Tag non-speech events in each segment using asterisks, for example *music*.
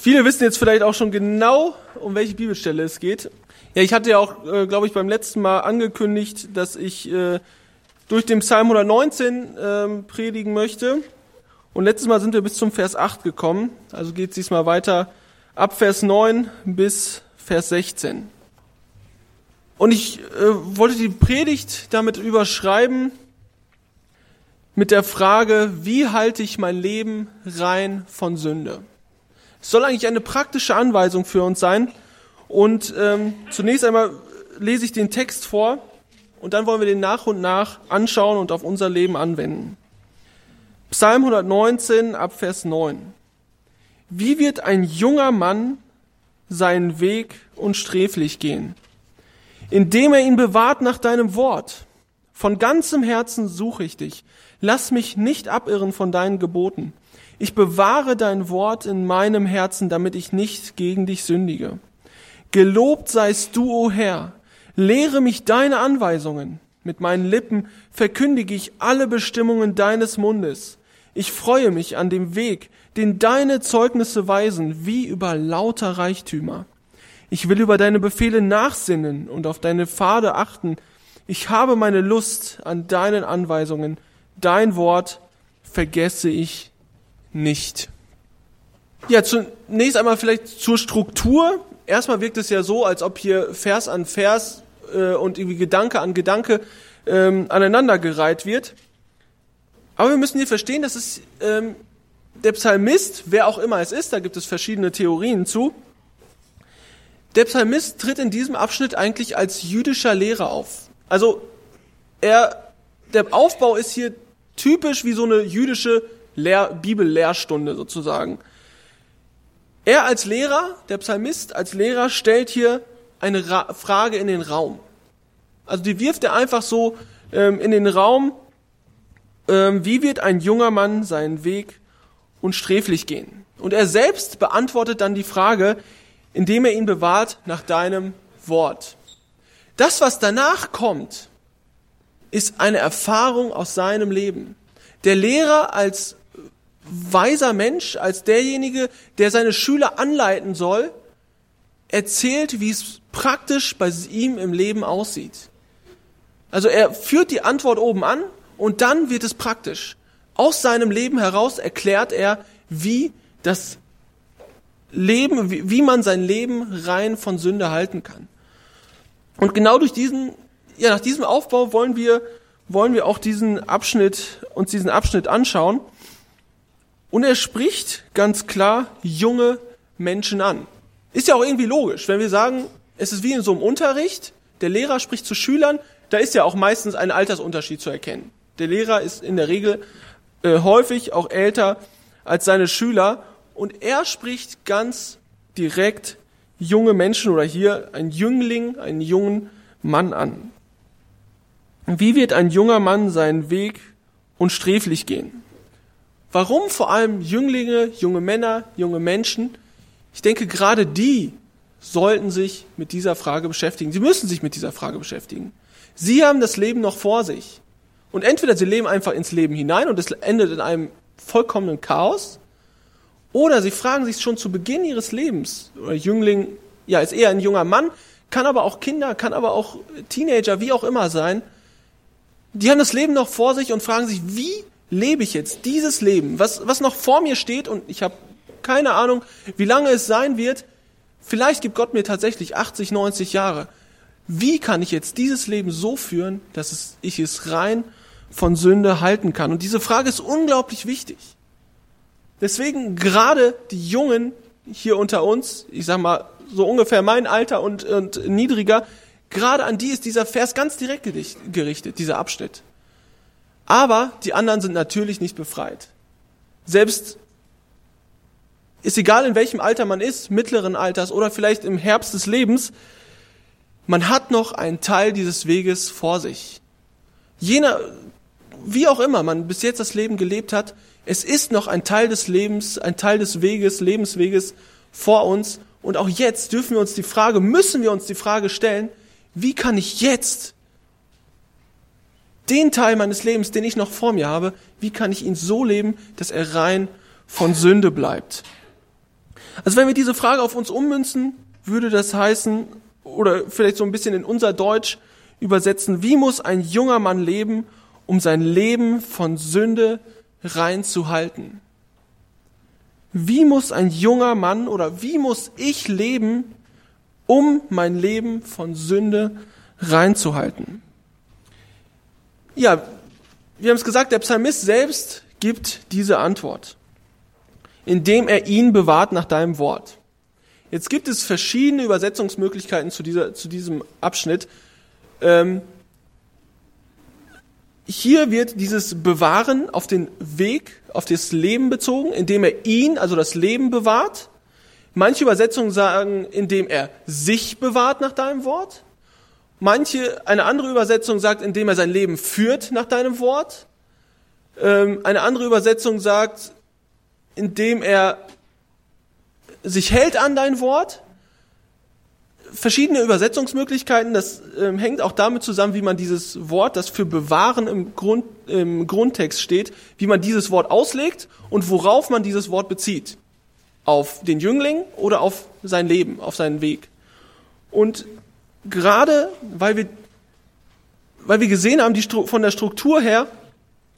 Viele wissen jetzt vielleicht auch schon genau, um welche Bibelstelle es geht. Ja, ich hatte ja auch, äh, glaube ich, beim letzten Mal angekündigt, dass ich äh, durch den Psalm 119 ähm, predigen möchte. Und letztes Mal sind wir bis zum Vers 8 gekommen. Also geht es diesmal weiter ab Vers 9 bis Vers 16. Und ich äh, wollte die Predigt damit überschreiben mit der Frage, wie halte ich mein Leben rein von Sünde? Es soll eigentlich eine praktische Anweisung für uns sein. Und ähm, zunächst einmal lese ich den Text vor und dann wollen wir den nach und nach anschauen und auf unser Leben anwenden. Psalm 119 ab Vers 9. Wie wird ein junger Mann seinen Weg unsträflich gehen? Indem er ihn bewahrt nach deinem Wort. Von ganzem Herzen suche ich dich. Lass mich nicht abirren von deinen Geboten. Ich bewahre dein Wort in meinem Herzen, damit ich nicht gegen dich sündige. Gelobt seist du, o Herr. Lehre mich deine Anweisungen. Mit meinen Lippen verkündige ich alle Bestimmungen deines Mundes. Ich freue mich an dem Weg, den deine Zeugnisse weisen, wie über lauter Reichtümer. Ich will über deine Befehle nachsinnen und auf deine Pfade achten. Ich habe meine Lust an deinen Anweisungen. Dein Wort vergesse ich nicht. Ja, zunächst einmal vielleicht zur Struktur. Erstmal wirkt es ja so, als ob hier Vers an Vers äh, und irgendwie Gedanke an Gedanke ähm, aneinandergereiht wird. Aber wir müssen hier verstehen, dass es ähm, der Psalmist, wer auch immer es ist, da gibt es verschiedene Theorien zu, der Psalmist tritt in diesem Abschnitt eigentlich als jüdischer Lehrer auf. Also er, der Aufbau ist hier typisch wie so eine jüdische Lehr Bibellehrstunde sozusagen. Er als Lehrer, der Psalmist als Lehrer stellt hier eine Ra Frage in den Raum. Also die wirft er einfach so ähm, in den Raum ähm, wie wird ein junger Mann seinen Weg unsträflich gehen? Und er selbst beantwortet dann die Frage, indem er ihn bewahrt nach deinem Wort. Das, was danach kommt, ist eine Erfahrung aus seinem Leben. Der Lehrer als weiser Mensch, als derjenige, der seine Schüler anleiten soll, erzählt, wie es praktisch bei ihm im Leben aussieht. Also er führt die Antwort oben an und dann wird es praktisch. Aus seinem Leben heraus erklärt er, wie das Leben, wie, man sein Leben rein von Sünde halten kann. Und genau durch diesen, ja, nach diesem Aufbau wollen wir, wollen wir auch diesen Abschnitt, uns diesen Abschnitt anschauen. Und er spricht ganz klar junge Menschen an. Ist ja auch irgendwie logisch, wenn wir sagen, es ist wie in so einem Unterricht, der Lehrer spricht zu Schülern, da ist ja auch meistens ein Altersunterschied zu erkennen. Der Lehrer ist in der Regel äh, häufig auch älter als seine Schüler und er spricht ganz direkt junge Menschen oder hier ein Jüngling, einen jungen Mann an. Wie wird ein junger Mann seinen Weg unsträflich gehen? Warum vor allem Jünglinge, junge Männer, junge Menschen? Ich denke, gerade die sollten sich mit dieser Frage beschäftigen. Sie müssen sich mit dieser Frage beschäftigen. Sie haben das Leben noch vor sich. Und entweder sie leben einfach ins Leben hinein und es endet in einem vollkommenen Chaos, oder sie fragen sich schon zu Beginn ihres Lebens, oder Jüngling, ja, ist eher ein junger Mann, kann aber auch Kinder, kann aber auch Teenager, wie auch immer sein, die haben das Leben noch vor sich und fragen sich, wie lebe ich jetzt dieses Leben, was, was noch vor mir steht und ich habe keine Ahnung, wie lange es sein wird. Vielleicht gibt Gott mir tatsächlich 80, 90 Jahre. Wie kann ich jetzt dieses Leben so führen, dass es, ich es rein von Sünde halten kann. Und diese Frage ist unglaublich wichtig. Deswegen gerade die Jungen hier unter uns, ich sag mal so ungefähr mein Alter und, und niedriger, gerade an die ist dieser Vers ganz direkt gerichtet, dieser Abschnitt. Aber die anderen sind natürlich nicht befreit. Selbst ist egal in welchem Alter man ist, mittleren Alters oder vielleicht im Herbst des Lebens, man hat noch einen Teil dieses Weges vor sich. Jener, wie auch immer man bis jetzt das Leben gelebt hat, es ist noch ein Teil des Lebens, ein Teil des Weges, Lebensweges vor uns. Und auch jetzt dürfen wir uns die Frage, müssen wir uns die Frage stellen, wie kann ich jetzt den Teil meines Lebens, den ich noch vor mir habe, wie kann ich ihn so leben, dass er rein von Sünde bleibt? Also wenn wir diese Frage auf uns ummünzen, würde das heißen, oder vielleicht so ein bisschen in unser Deutsch übersetzen, wie muss ein junger Mann leben, um sein Leben von Sünde reinzuhalten? Wie muss ein junger Mann oder wie muss ich leben, um mein Leben von Sünde reinzuhalten? Ja, wir haben es gesagt, der Psalmist selbst gibt diese Antwort, indem er ihn bewahrt nach deinem Wort. Jetzt gibt es verschiedene Übersetzungsmöglichkeiten zu, dieser, zu diesem Abschnitt. Ähm, hier wird dieses Bewahren auf den Weg, auf das Leben bezogen, indem er ihn, also das Leben bewahrt. Manche Übersetzungen sagen, indem er sich bewahrt nach deinem Wort. Manche, eine andere Übersetzung sagt, indem er sein Leben führt nach deinem Wort. Ähm, eine andere Übersetzung sagt, indem er sich hält an dein Wort. Verschiedene Übersetzungsmöglichkeiten, das ähm, hängt auch damit zusammen, wie man dieses Wort, das für bewahren im, Grund, im Grundtext steht, wie man dieses Wort auslegt und worauf man dieses Wort bezieht. Auf den Jüngling oder auf sein Leben, auf seinen Weg. Und gerade weil wir, weil wir gesehen haben, die, von der Struktur her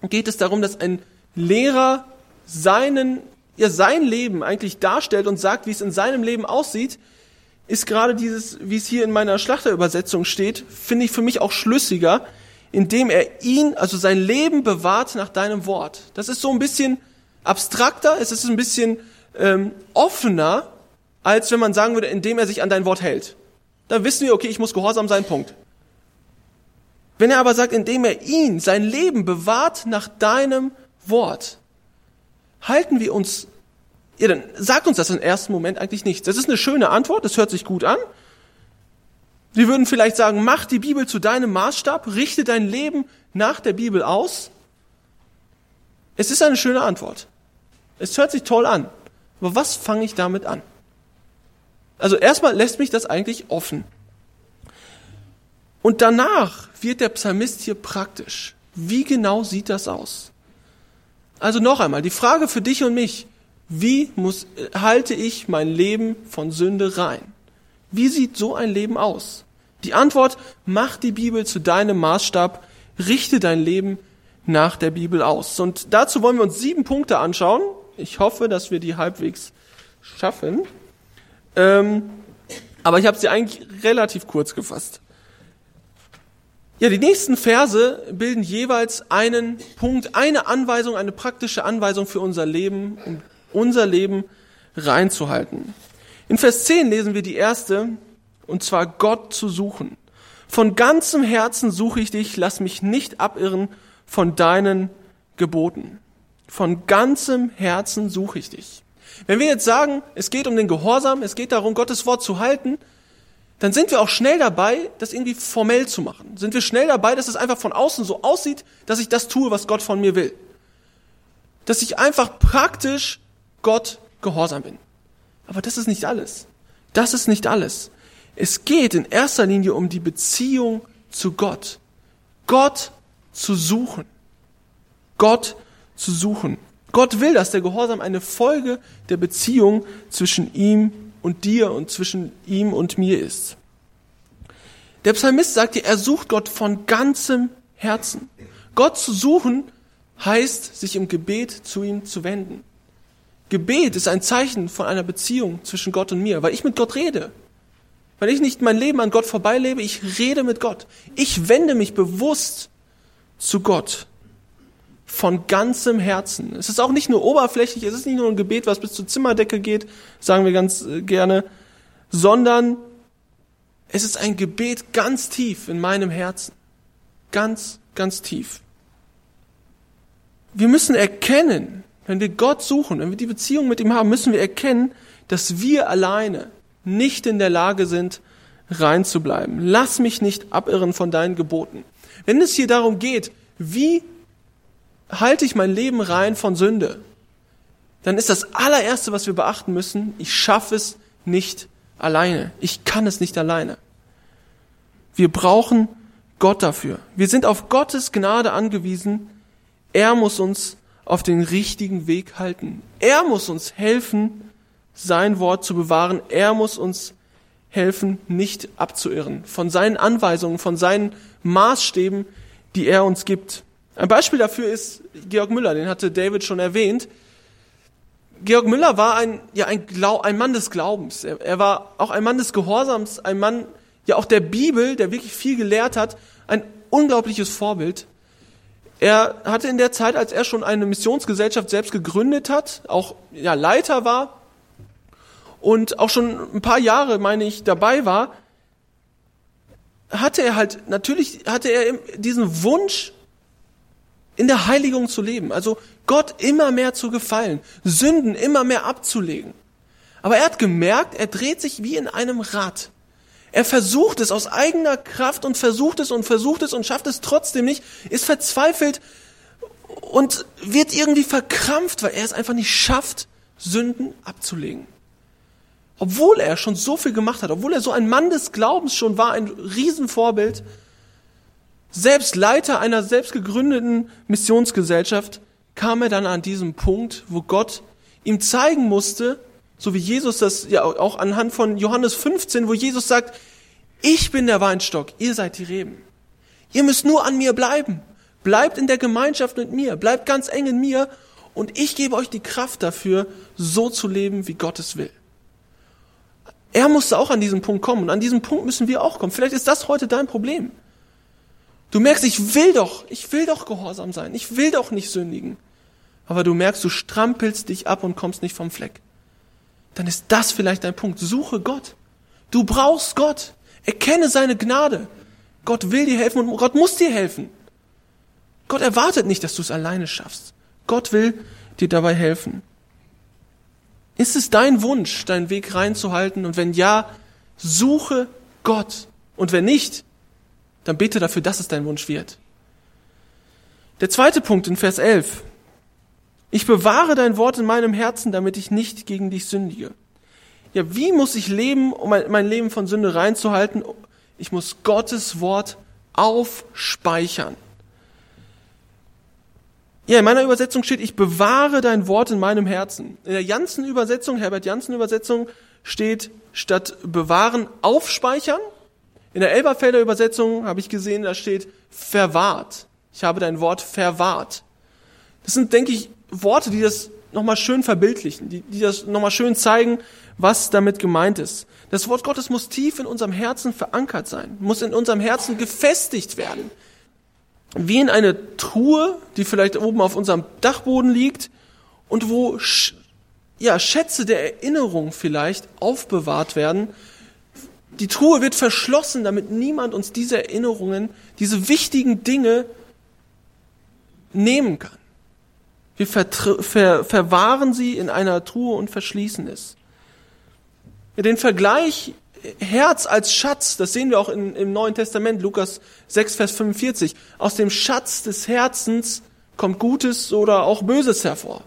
geht es darum, dass ein Lehrer seinen ja sein Leben eigentlich darstellt und sagt, wie es in seinem Leben aussieht, ist gerade dieses, wie es hier in meiner Schlachterübersetzung steht, finde ich für mich auch schlüssiger, indem er ihn, also sein Leben bewahrt nach deinem Wort. Das ist so ein bisschen abstrakter, es ist ein bisschen ähm, offener, als wenn man sagen würde, indem er sich an dein Wort hält. Da wissen wir, okay, ich muss gehorsam sein, Punkt. Wenn er aber sagt, indem er ihn, sein Leben bewahrt nach deinem Wort, halten wir uns, ja, dann sagt uns das im ersten Moment eigentlich nichts. Das ist eine schöne Antwort, das hört sich gut an. Wir würden vielleicht sagen, mach die Bibel zu deinem Maßstab, richte dein Leben nach der Bibel aus. Es ist eine schöne Antwort. Es hört sich toll an. Aber was fange ich damit an? Also erstmal lässt mich das eigentlich offen. Und danach wird der Psalmist hier praktisch. Wie genau sieht das aus? Also noch einmal, die Frage für dich und mich, wie muss, halte ich mein Leben von Sünde rein? Wie sieht so ein Leben aus? Die Antwort, mach die Bibel zu deinem Maßstab, richte dein Leben nach der Bibel aus. Und dazu wollen wir uns sieben Punkte anschauen. Ich hoffe, dass wir die halbwegs schaffen. Ähm, aber ich habe sie eigentlich relativ kurz gefasst. Ja, die nächsten Verse bilden jeweils einen Punkt, eine Anweisung, eine praktische Anweisung für unser Leben, um unser Leben reinzuhalten. In Vers 10 lesen wir die erste, und zwar Gott zu suchen. Von ganzem Herzen suche ich dich, lass mich nicht abirren von deinen Geboten. Von ganzem Herzen suche ich dich. Wenn wir jetzt sagen, es geht um den Gehorsam, es geht darum, Gottes Wort zu halten, dann sind wir auch schnell dabei, das irgendwie formell zu machen. Sind wir schnell dabei, dass es einfach von außen so aussieht, dass ich das tue, was Gott von mir will. Dass ich einfach praktisch Gott gehorsam bin. Aber das ist nicht alles. Das ist nicht alles. Es geht in erster Linie um die Beziehung zu Gott. Gott zu suchen. Gott zu suchen. Gott will, dass der Gehorsam eine Folge der Beziehung zwischen ihm und dir und zwischen ihm und mir ist. Der Psalmist sagt dir, er sucht Gott von ganzem Herzen. Gott zu suchen heißt, sich im Gebet zu ihm zu wenden. Gebet ist ein Zeichen von einer Beziehung zwischen Gott und mir, weil ich mit Gott rede. Weil ich nicht mein Leben an Gott vorbeilebe, ich rede mit Gott. Ich wende mich bewusst zu Gott von ganzem Herzen. Es ist auch nicht nur oberflächlich, es ist nicht nur ein Gebet, was bis zur Zimmerdecke geht, sagen wir ganz äh, gerne, sondern es ist ein Gebet ganz tief in meinem Herzen. Ganz, ganz tief. Wir müssen erkennen, wenn wir Gott suchen, wenn wir die Beziehung mit ihm haben, müssen wir erkennen, dass wir alleine nicht in der Lage sind, rein zu bleiben. Lass mich nicht abirren von deinen Geboten. Wenn es hier darum geht, wie halte ich mein Leben rein von Sünde, dann ist das allererste, was wir beachten müssen, ich schaffe es nicht alleine. Ich kann es nicht alleine. Wir brauchen Gott dafür. Wir sind auf Gottes Gnade angewiesen. Er muss uns auf den richtigen Weg halten. Er muss uns helfen, sein Wort zu bewahren. Er muss uns helfen, nicht abzuirren von seinen Anweisungen, von seinen Maßstäben, die er uns gibt. Ein Beispiel dafür ist Georg Müller, den hatte David schon erwähnt. Georg Müller war ein, ja, ein, Glau ein Mann des Glaubens. Er, er war auch ein Mann des Gehorsams, ein Mann, ja auch der Bibel, der wirklich viel gelehrt hat, ein unglaubliches Vorbild. Er hatte in der Zeit, als er schon eine Missionsgesellschaft selbst gegründet hat, auch ja, Leiter war und auch schon ein paar Jahre, meine ich, dabei war, hatte er halt, natürlich hatte er diesen Wunsch, in der Heiligung zu leben, also Gott immer mehr zu gefallen, Sünden immer mehr abzulegen. Aber er hat gemerkt, er dreht sich wie in einem Rad. Er versucht es aus eigener Kraft und versucht es und versucht es und schafft es trotzdem nicht, ist verzweifelt und wird irgendwie verkrampft, weil er es einfach nicht schafft, Sünden abzulegen. Obwohl er schon so viel gemacht hat, obwohl er so ein Mann des Glaubens schon war, ein Riesenvorbild, selbst Leiter einer selbst gegründeten Missionsgesellschaft, kam er dann an diesem Punkt, wo Gott ihm zeigen musste, so wie Jesus das ja auch anhand von Johannes 15, wo Jesus sagt, ich bin der Weinstock, ihr seid die Reben. Ihr müsst nur an mir bleiben. Bleibt in der Gemeinschaft mit mir, bleibt ganz eng in mir und ich gebe euch die Kraft dafür, so zu leben, wie Gott es will. Er musste auch an diesen Punkt kommen und an diesen Punkt müssen wir auch kommen. Vielleicht ist das heute dein Problem. Du merkst, ich will doch, ich will doch gehorsam sein, ich will doch nicht sündigen. Aber du merkst, du strampelst dich ab und kommst nicht vom Fleck. Dann ist das vielleicht dein Punkt. Suche Gott. Du brauchst Gott. Erkenne seine Gnade. Gott will dir helfen und Gott muss dir helfen. Gott erwartet nicht, dass du es alleine schaffst. Gott will dir dabei helfen. Ist es dein Wunsch, deinen Weg reinzuhalten? Und wenn ja, suche Gott. Und wenn nicht, dann bete dafür, dass es dein Wunsch wird. Der zweite Punkt in Vers 11. Ich bewahre dein Wort in meinem Herzen, damit ich nicht gegen dich sündige. Ja, wie muss ich leben, um mein Leben von Sünde reinzuhalten? Ich muss Gottes Wort aufspeichern. Ja, in meiner Übersetzung steht, ich bewahre dein Wort in meinem Herzen. In der Janssen Übersetzung, Herbert Janssen Übersetzung steht statt bewahren aufspeichern in der Elberfelder Übersetzung habe ich gesehen, da steht verwahrt. Ich habe dein Wort verwahrt. Das sind, denke ich, Worte, die das nochmal schön verbildlichen, die, die das nochmal schön zeigen, was damit gemeint ist. Das Wort Gottes muss tief in unserem Herzen verankert sein, muss in unserem Herzen gefestigt werden. Wie in eine Truhe, die vielleicht oben auf unserem Dachboden liegt und wo ja, Schätze der Erinnerung vielleicht aufbewahrt werden die Truhe wird verschlossen, damit niemand uns diese Erinnerungen, diese wichtigen Dinge nehmen kann. Wir ver verwahren sie in einer Truhe und verschließen es. Den Vergleich Herz als Schatz, das sehen wir auch in, im Neuen Testament, Lukas 6, Vers 45. Aus dem Schatz des Herzens kommt Gutes oder auch Böses hervor.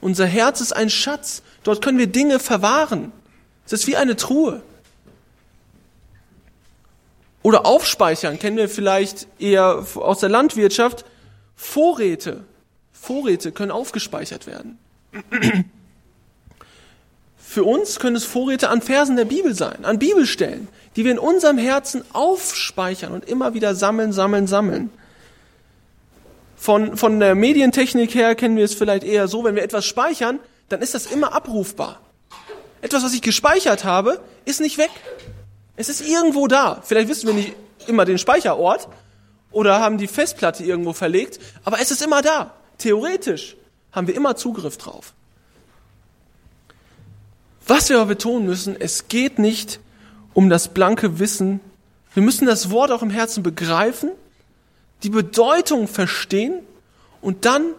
Unser Herz ist ein Schatz. Dort können wir Dinge verwahren. Es ist wie eine Truhe. Oder aufspeichern kennen wir vielleicht eher aus der Landwirtschaft. Vorräte. Vorräte können aufgespeichert werden. Für uns können es Vorräte an Versen der Bibel sein, an Bibelstellen, die wir in unserem Herzen aufspeichern und immer wieder sammeln, sammeln, sammeln. Von, von der Medientechnik her kennen wir es vielleicht eher so, wenn wir etwas speichern, dann ist das immer abrufbar. Etwas, was ich gespeichert habe, ist nicht weg. Es ist irgendwo da. Vielleicht wissen wir nicht immer den Speicherort oder haben die Festplatte irgendwo verlegt, aber es ist immer da. Theoretisch haben wir immer Zugriff drauf. Was wir aber betonen müssen, es geht nicht um das blanke Wissen. Wir müssen das Wort auch im Herzen begreifen, die Bedeutung verstehen und dann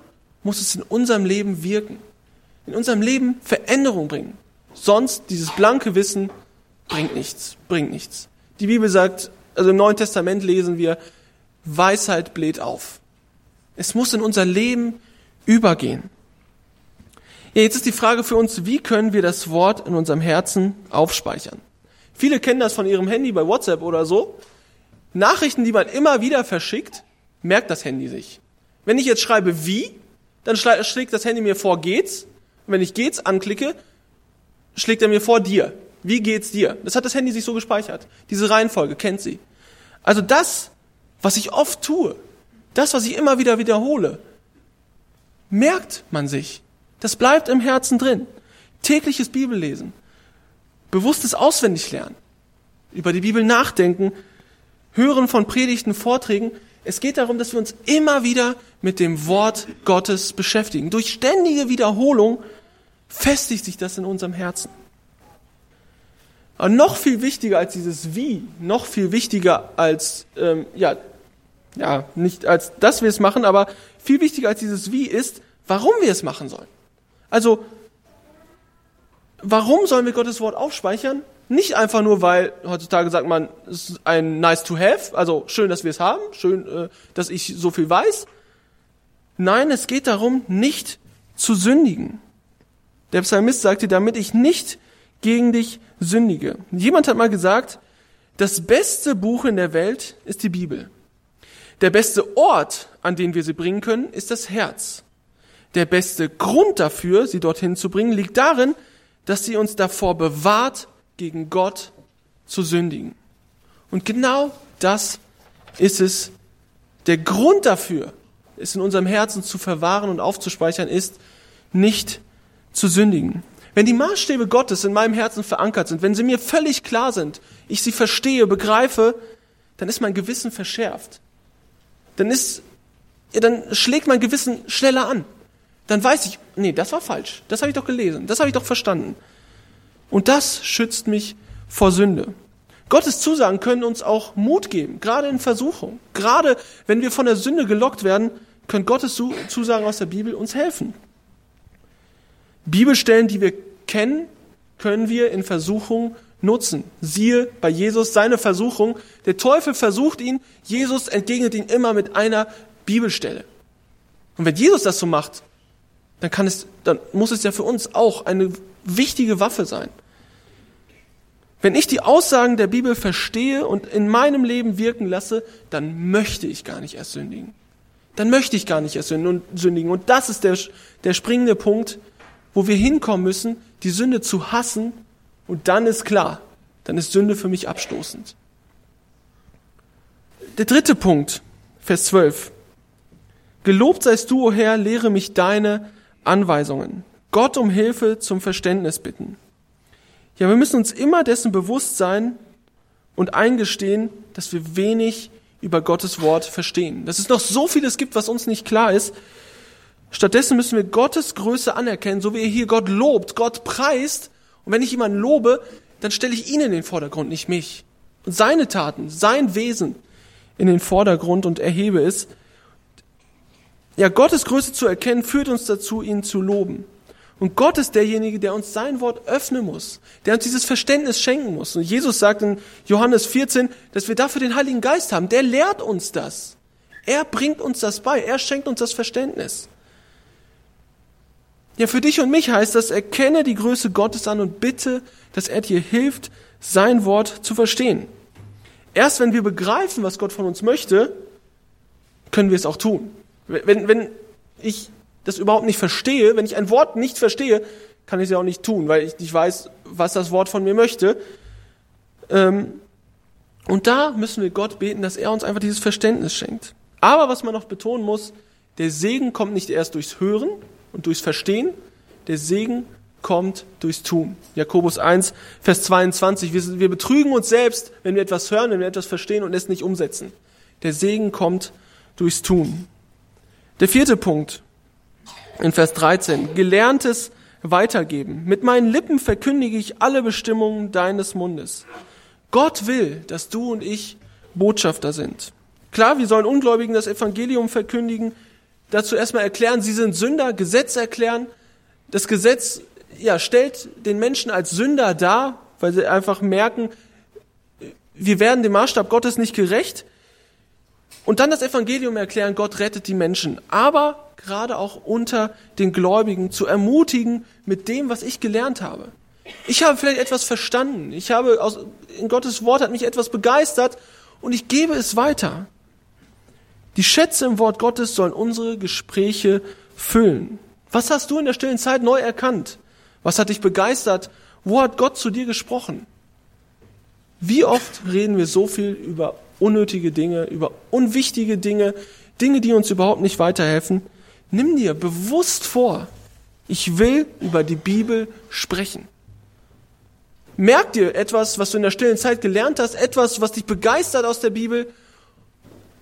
muss es in unserem Leben wirken, in unserem Leben Veränderung bringen. Sonst dieses blanke Wissen bringt nichts, bringt nichts. Die Bibel sagt, also im Neuen Testament lesen wir, Weisheit bläht auf. Es muss in unser Leben übergehen. Ja, jetzt ist die Frage für uns, wie können wir das Wort in unserem Herzen aufspeichern? Viele kennen das von ihrem Handy bei WhatsApp oder so. Nachrichten, die man immer wieder verschickt, merkt das Handy sich. Wenn ich jetzt schreibe wie, dann schlägt das Handy mir vor geht's. Und wenn ich geht's anklicke, schlägt er mir vor dir. Wie geht's dir? Das hat das Handy sich so gespeichert. Diese Reihenfolge kennt sie. Also das, was ich oft tue, das, was ich immer wieder wiederhole, merkt man sich. Das bleibt im Herzen drin. Tägliches Bibellesen, bewusstes Auswendiglernen, über die Bibel nachdenken, hören von Predigten, Vorträgen. Es geht darum, dass wir uns immer wieder mit dem Wort Gottes beschäftigen. Durch ständige Wiederholung festigt sich das in unserem Herzen. Aber noch viel wichtiger als dieses Wie, noch viel wichtiger als, ähm, ja, ja, nicht als, dass wir es machen, aber viel wichtiger als dieses Wie ist, warum wir es machen sollen. Also, warum sollen wir Gottes Wort aufspeichern? Nicht einfach nur, weil heutzutage sagt man, es ist ein nice to have, also schön, dass wir es haben, schön, äh, dass ich so viel weiß. Nein, es geht darum, nicht zu sündigen. Der Psalmist sagte, damit ich nicht gegen dich sündige. Jemand hat mal gesagt, das beste Buch in der Welt ist die Bibel. Der beste Ort, an den wir sie bringen können, ist das Herz. Der beste Grund dafür, sie dorthin zu bringen, liegt darin, dass sie uns davor bewahrt, gegen Gott zu sündigen. Und genau das ist es. Der Grund dafür, es in unserem Herzen zu verwahren und aufzuspeichern, ist, nicht zu sündigen. Wenn die Maßstäbe Gottes in meinem Herzen verankert sind, wenn sie mir völlig klar sind, ich sie verstehe, begreife, dann ist mein Gewissen verschärft. Dann ist, ja, dann schlägt mein Gewissen schneller an. Dann weiß ich, nee, das war falsch. Das habe ich doch gelesen. Das habe ich doch verstanden. Und das schützt mich vor Sünde. Gottes Zusagen können uns auch Mut geben, gerade in Versuchung. Gerade wenn wir von der Sünde gelockt werden, können Gottes Zusagen aus der Bibel uns helfen. Bibelstellen, die wir kennen, können wir in Versuchung nutzen. Siehe bei Jesus seine Versuchung. Der Teufel versucht ihn, Jesus entgegnet ihn immer mit einer Bibelstelle. Und wenn Jesus das so macht, dann kann es, dann muss es ja für uns auch eine wichtige Waffe sein. Wenn ich die Aussagen der Bibel verstehe und in meinem Leben wirken lasse, dann möchte ich gar nicht erst sündigen. Dann möchte ich gar nicht erst sündigen. Und das ist der, der springende Punkt, wo wir hinkommen müssen, die Sünde zu hassen und dann ist klar, dann ist Sünde für mich abstoßend. Der dritte Punkt, Vers 12. Gelobt seist du, o Herr, lehre mich deine Anweisungen. Gott um Hilfe zum Verständnis bitten. Ja, wir müssen uns immer dessen bewusst sein und eingestehen, dass wir wenig über Gottes Wort verstehen. Dass es noch so vieles gibt, was uns nicht klar ist, Stattdessen müssen wir Gottes Größe anerkennen, so wie er hier Gott lobt, Gott preist. Und wenn ich jemanden lobe, dann stelle ich ihn in den Vordergrund, nicht mich. Und seine Taten, sein Wesen in den Vordergrund und erhebe es. Ja, Gottes Größe zu erkennen, führt uns dazu, ihn zu loben. Und Gott ist derjenige, der uns sein Wort öffnen muss, der uns dieses Verständnis schenken muss. Und Jesus sagt in Johannes 14, dass wir dafür den Heiligen Geist haben. Der lehrt uns das. Er bringt uns das bei. Er schenkt uns das Verständnis. Ja, für dich und mich heißt das, erkenne die Größe Gottes an und bitte, dass er dir hilft, sein Wort zu verstehen. Erst wenn wir begreifen, was Gott von uns möchte, können wir es auch tun. Wenn, wenn ich das überhaupt nicht verstehe, wenn ich ein Wort nicht verstehe, kann ich es ja auch nicht tun, weil ich nicht weiß, was das Wort von mir möchte. Ähm, und da müssen wir Gott beten, dass er uns einfach dieses Verständnis schenkt. Aber was man noch betonen muss, der Segen kommt nicht erst durchs Hören, und durchs Verstehen. Der Segen kommt durchs Tun. Jakobus 1, Vers 22. Wir, wir betrügen uns selbst, wenn wir etwas hören, wenn wir etwas verstehen und es nicht umsetzen. Der Segen kommt durchs Tun. Der vierte Punkt in Vers 13. Gelerntes weitergeben. Mit meinen Lippen verkündige ich alle Bestimmungen deines Mundes. Gott will, dass du und ich Botschafter sind. Klar, wir sollen Ungläubigen das Evangelium verkündigen, dazu erstmal erklären, sie sind Sünder, Gesetz erklären. Das Gesetz ja, stellt den Menschen als Sünder dar, weil sie einfach merken, wir werden dem Maßstab Gottes nicht gerecht. Und dann das Evangelium erklären, Gott rettet die Menschen. Aber gerade auch unter den Gläubigen zu ermutigen mit dem, was ich gelernt habe. Ich habe vielleicht etwas verstanden. Ich habe aus, in Gottes Wort hat mich etwas begeistert und ich gebe es weiter. Die Schätze im Wort Gottes sollen unsere Gespräche füllen. Was hast du in der stillen Zeit neu erkannt? Was hat dich begeistert? Wo hat Gott zu dir gesprochen? Wie oft reden wir so viel über unnötige Dinge, über unwichtige Dinge, Dinge, die uns überhaupt nicht weiterhelfen? Nimm dir bewusst vor, ich will über die Bibel sprechen. Merk dir etwas, was du in der stillen Zeit gelernt hast, etwas, was dich begeistert aus der Bibel.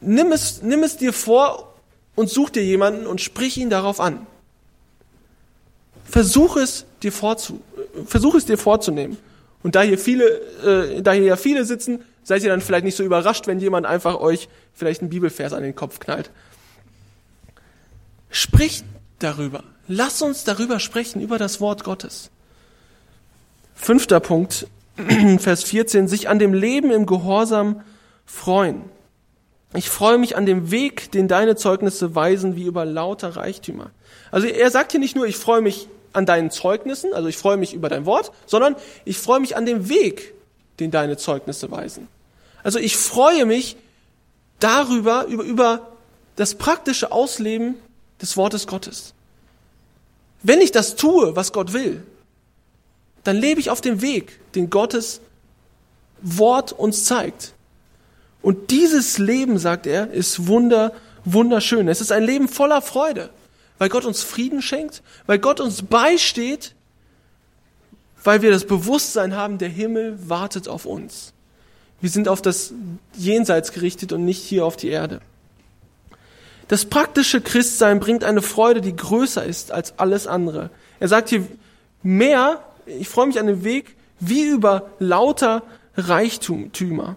Nimm es, nimm es dir vor und such dir jemanden und sprich ihn darauf an. Versuch es dir vorzu, versuch es dir vorzunehmen. Und da hier viele, äh, da hier ja viele sitzen, seid ihr dann vielleicht nicht so überrascht, wenn jemand einfach euch vielleicht einen Bibelvers an den Kopf knallt. Sprich darüber. Lass uns darüber sprechen, über das Wort Gottes. Fünfter Punkt, *clears throat* Vers 14, sich an dem Leben im Gehorsam freuen. Ich freue mich an dem Weg, den deine Zeugnisse weisen, wie über lauter Reichtümer. Also er sagt hier nicht nur, ich freue mich an deinen Zeugnissen, also ich freue mich über dein Wort, sondern ich freue mich an dem Weg, den deine Zeugnisse weisen. Also ich freue mich darüber, über, über das praktische Ausleben des Wortes Gottes. Wenn ich das tue, was Gott will, dann lebe ich auf dem Weg, den Gottes Wort uns zeigt. Und dieses Leben, sagt er, ist wunder, wunderschön. Es ist ein Leben voller Freude, weil Gott uns Frieden schenkt, weil Gott uns beisteht, weil wir das Bewusstsein haben, der Himmel wartet auf uns. Wir sind auf das Jenseits gerichtet und nicht hier auf die Erde. Das praktische Christsein bringt eine Freude, die größer ist als alles andere. Er sagt hier mehr, ich freue mich an den Weg, wie über lauter Reichtümer.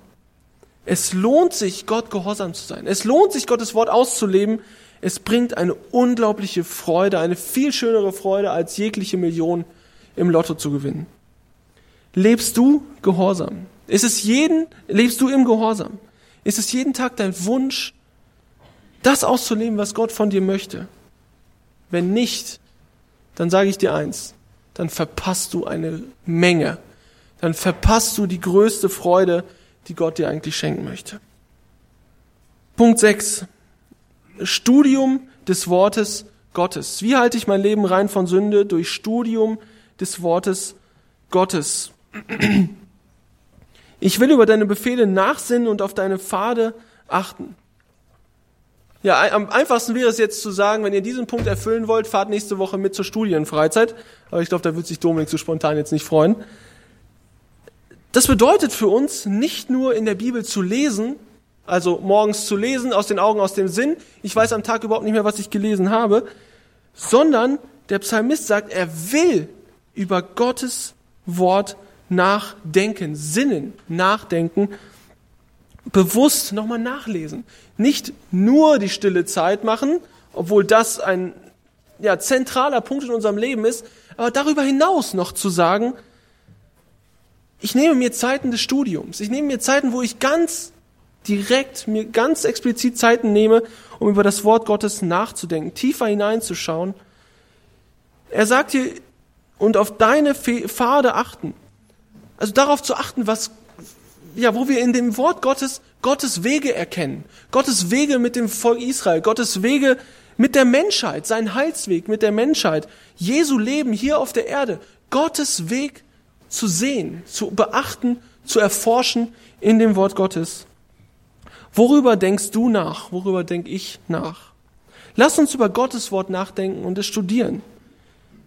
Es lohnt sich, Gott gehorsam zu sein. Es lohnt sich, Gottes Wort auszuleben. Es bringt eine unglaubliche Freude, eine viel schönere Freude, als jegliche Million im Lotto zu gewinnen. Lebst du gehorsam? Ist es jeden, lebst du im Gehorsam? Ist es jeden Tag dein Wunsch, das auszuleben, was Gott von dir möchte? Wenn nicht, dann sage ich dir eins, dann verpasst du eine Menge. Dann verpasst du die größte Freude, die Gott dir eigentlich schenken möchte. Punkt 6. Studium des Wortes Gottes. Wie halte ich mein Leben rein von Sünde? Durch Studium des Wortes Gottes. Ich will über deine Befehle nachsinnen und auf deine Pfade achten. Ja, am einfachsten wäre es jetzt zu sagen, wenn ihr diesen Punkt erfüllen wollt, fahrt nächste Woche mit zur Studienfreizeit. Aber ich glaube, da wird sich Dominik so spontan jetzt nicht freuen. Das bedeutet für uns nicht nur in der Bibel zu lesen, also morgens zu lesen, aus den Augen, aus dem Sinn. Ich weiß am Tag überhaupt nicht mehr, was ich gelesen habe, sondern der Psalmist sagt, er will über Gottes Wort nachdenken, sinnen, nachdenken bewusst nochmal nachlesen. Nicht nur die stille Zeit machen, obwohl das ein ja, zentraler Punkt in unserem Leben ist, aber darüber hinaus noch zu sagen, ich nehme mir Zeiten des Studiums, ich nehme mir Zeiten, wo ich ganz direkt, mir ganz explizit Zeiten nehme, um über das Wort Gottes nachzudenken, tiefer hineinzuschauen. Er sagt hier, und auf deine Pfade achten. Also darauf zu achten, was ja, wo wir in dem Wort Gottes Gottes Wege erkennen. Gottes Wege mit dem Volk Israel, Gottes Wege mit der Menschheit, sein Heilsweg mit der Menschheit, Jesu Leben hier auf der Erde, Gottes Weg zu sehen, zu beachten, zu erforschen in dem Wort Gottes. Worüber denkst du nach? Worüber denk ich nach? Lass uns über Gottes Wort nachdenken und es studieren.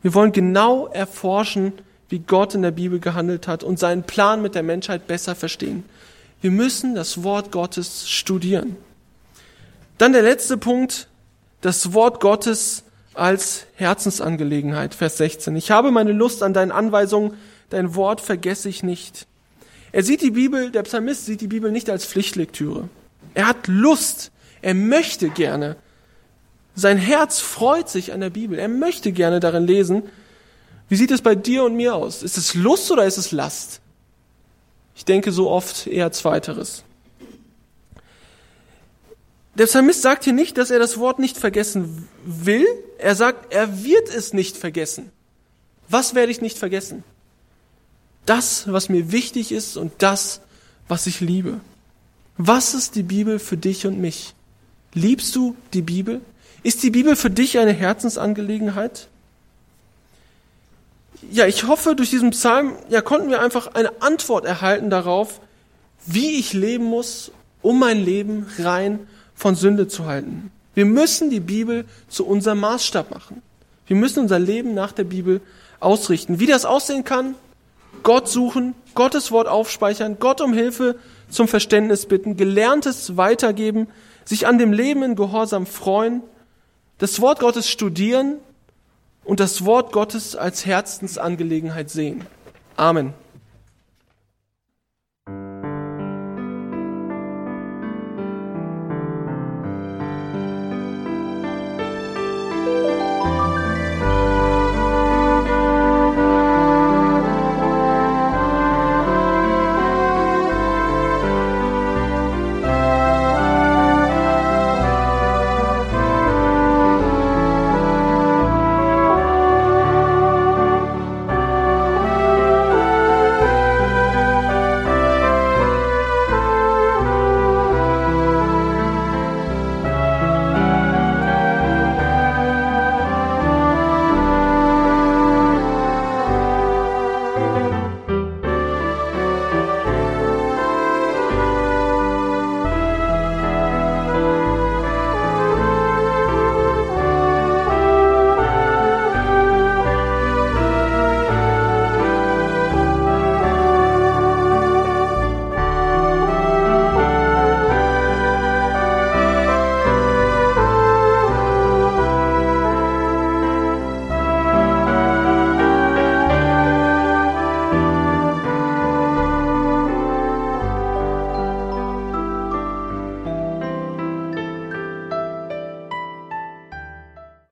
Wir wollen genau erforschen, wie Gott in der Bibel gehandelt hat und seinen Plan mit der Menschheit besser verstehen. Wir müssen das Wort Gottes studieren. Dann der letzte Punkt, das Wort Gottes als Herzensangelegenheit, Vers 16. Ich habe meine Lust an deinen Anweisungen, dein Wort vergesse ich nicht. Er sieht die Bibel, der Psalmist sieht die Bibel nicht als Pflichtlektüre. Er hat Lust, er möchte gerne. Sein Herz freut sich an der Bibel, er möchte gerne darin lesen wie sieht es bei dir und mir aus? Ist es Lust oder ist es Last? Ich denke so oft eher zweiteres. Der Psalmist sagt hier nicht, dass er das Wort nicht vergessen will. Er sagt, er wird es nicht vergessen. Was werde ich nicht vergessen? Das, was mir wichtig ist und das, was ich liebe. Was ist die Bibel für dich und mich? Liebst du die Bibel? Ist die Bibel für dich eine Herzensangelegenheit? ja, ich hoffe, durch diesen Psalm, ja, konnten wir einfach eine Antwort erhalten darauf, wie ich leben muss, um mein Leben rein von Sünde zu halten. Wir müssen die Bibel zu unserem Maßstab machen. Wir müssen unser Leben nach der Bibel ausrichten. Wie das aussehen kann, Gott suchen, Gottes Wort aufspeichern, Gott um Hilfe zum Verständnis bitten, Gelerntes weitergeben, sich an dem Leben in Gehorsam freuen, das Wort Gottes studieren und das Wort Gottes als Herzensangelegenheit sehen. Amen.